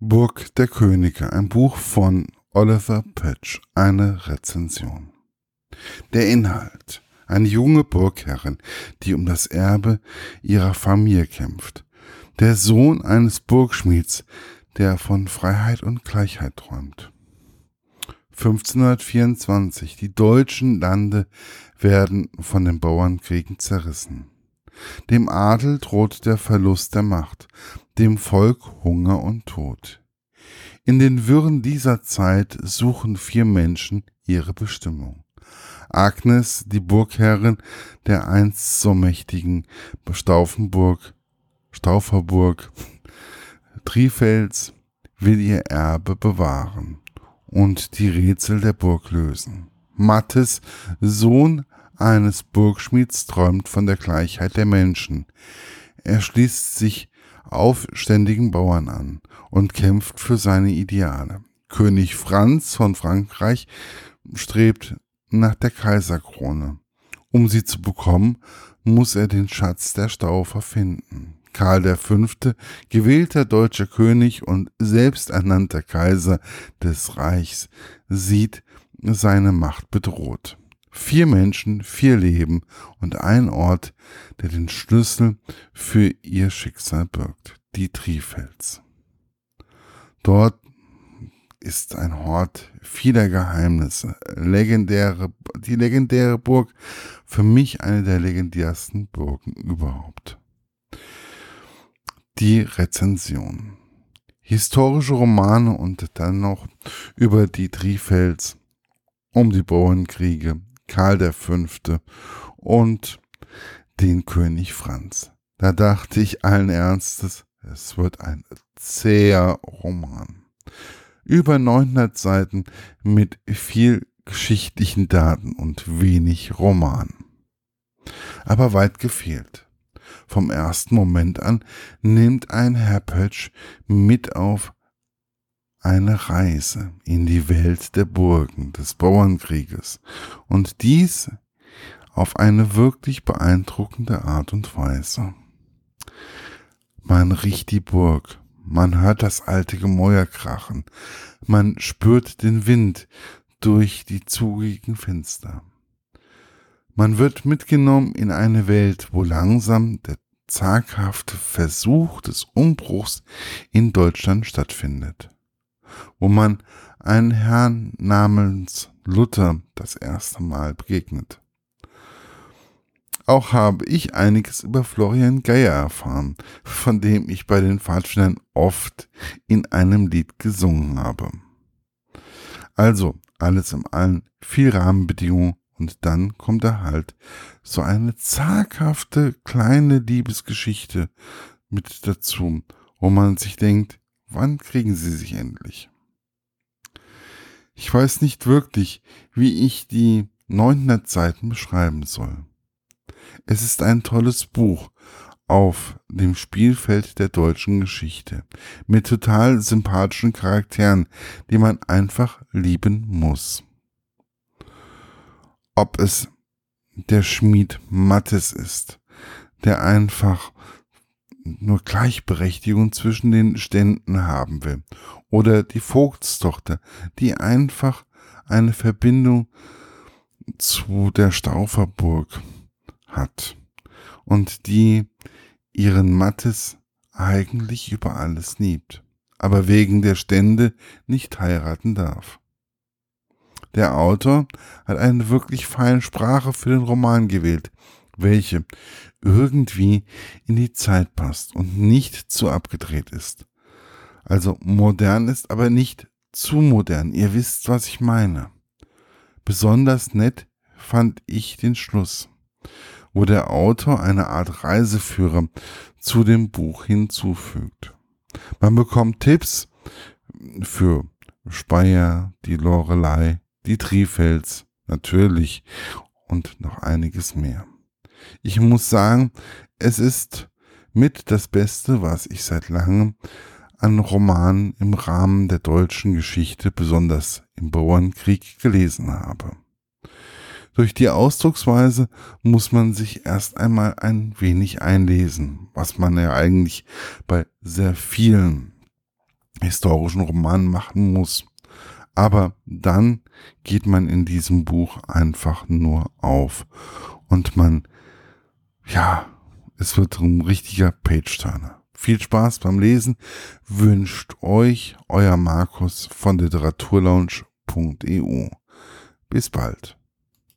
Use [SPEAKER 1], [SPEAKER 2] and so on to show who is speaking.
[SPEAKER 1] Burg der Könige, ein Buch von Oliver Patch, eine Rezension. Der Inhalt. Eine junge Burgherrin, die um das Erbe ihrer Familie kämpft. Der Sohn eines Burgschmieds, der von Freiheit und Gleichheit träumt. 1524. Die deutschen Lande werden von den Bauernkriegen zerrissen. Dem Adel droht der Verlust der Macht, dem Volk Hunger und Tod. In den Wirren dieser Zeit suchen vier Menschen ihre Bestimmung. Agnes, die Burgherrin der einst so mächtigen Staufenburg, Stauferburg, Trifels, will ihr Erbe bewahren und die Rätsel der Burg lösen. Mattes, Sohn eines Burgschmieds, träumt von der Gleichheit der Menschen. Er schließt sich aufständigen Bauern an und kämpft für seine Ideale. König Franz von Frankreich strebt nach der Kaiserkrone. Um sie zu bekommen, muss er den Schatz der Staufer finden. Karl V., gewählter deutscher König und selbsternannter Kaiser des Reichs, sieht seine Macht bedroht. Vier Menschen, vier Leben und ein Ort, der den Schlüssel für ihr Schicksal birgt, die Trifels. Dort ist ein Hort vieler Geheimnisse, legendäre, die legendäre Burg, für mich eine der legendärsten Burgen überhaupt. Die Rezension. Historische Romane und dann noch über die Trifels, um die Bauernkriege, Karl V. und den König Franz. Da dachte ich allen Ernstes, es wird ein zäher Roman. Über 900 Seiten mit viel geschichtlichen Daten und wenig Roman. Aber weit gefehlt. Vom ersten Moment an nimmt ein Herr Pötsch mit auf eine Reise in die Welt der Burgen des Bauernkrieges und dies auf eine wirklich beeindruckende Art und Weise. Man riecht die Burg, man hört das alte Gemäuer krachen, man spürt den Wind durch die zugigen Fenster. Man wird mitgenommen in eine Welt, wo langsam der zaghafte Versuch des Umbruchs in Deutschland stattfindet wo man einen Herrn namens Luther das erste Mal begegnet. Auch habe ich einiges über Florian Geier erfahren, von dem ich bei den Pfadfindern oft in einem Lied gesungen habe. Also, alles im Allen, viel Rahmenbedingungen und dann kommt da halt so eine zaghafte kleine Liebesgeschichte mit dazu, wo man sich denkt, wann kriegen sie sich endlich? Ich weiß nicht wirklich, wie ich die 900 Seiten beschreiben soll. Es ist ein tolles Buch auf dem Spielfeld der deutschen Geschichte mit total sympathischen Charakteren, die man einfach lieben muss. Ob es der Schmied Mattes ist, der einfach nur Gleichberechtigung zwischen den Ständen haben will. Oder die Vogtstochter, die einfach eine Verbindung zu der Stauferburg hat und die ihren Mattes eigentlich über alles liebt, aber wegen der Stände nicht heiraten darf. Der Autor hat eine wirklich feine Sprache für den Roman gewählt, welche irgendwie in die Zeit passt und nicht zu abgedreht ist. Also modern ist, aber nicht zu modern. Ihr wisst, was ich meine. Besonders nett fand ich den Schluss, wo der Autor eine Art Reiseführer zu dem Buch hinzufügt. Man bekommt Tipps für Speyer, die Lorelei, die Trifels, natürlich und noch einiges mehr. Ich muss sagen, es ist mit das Beste, was ich seit langem an Romanen im Rahmen der deutschen Geschichte, besonders im Bauernkrieg, gelesen habe. Durch die Ausdrucksweise muss man sich erst einmal ein wenig einlesen, was man ja eigentlich bei sehr vielen historischen Roman machen muss. Aber dann geht man in diesem Buch einfach nur auf und man, ja, es wird ein richtiger Page-Turner. Viel Spaß beim Lesen wünscht euch euer Markus von literaturlaunch.eu. Bis bald.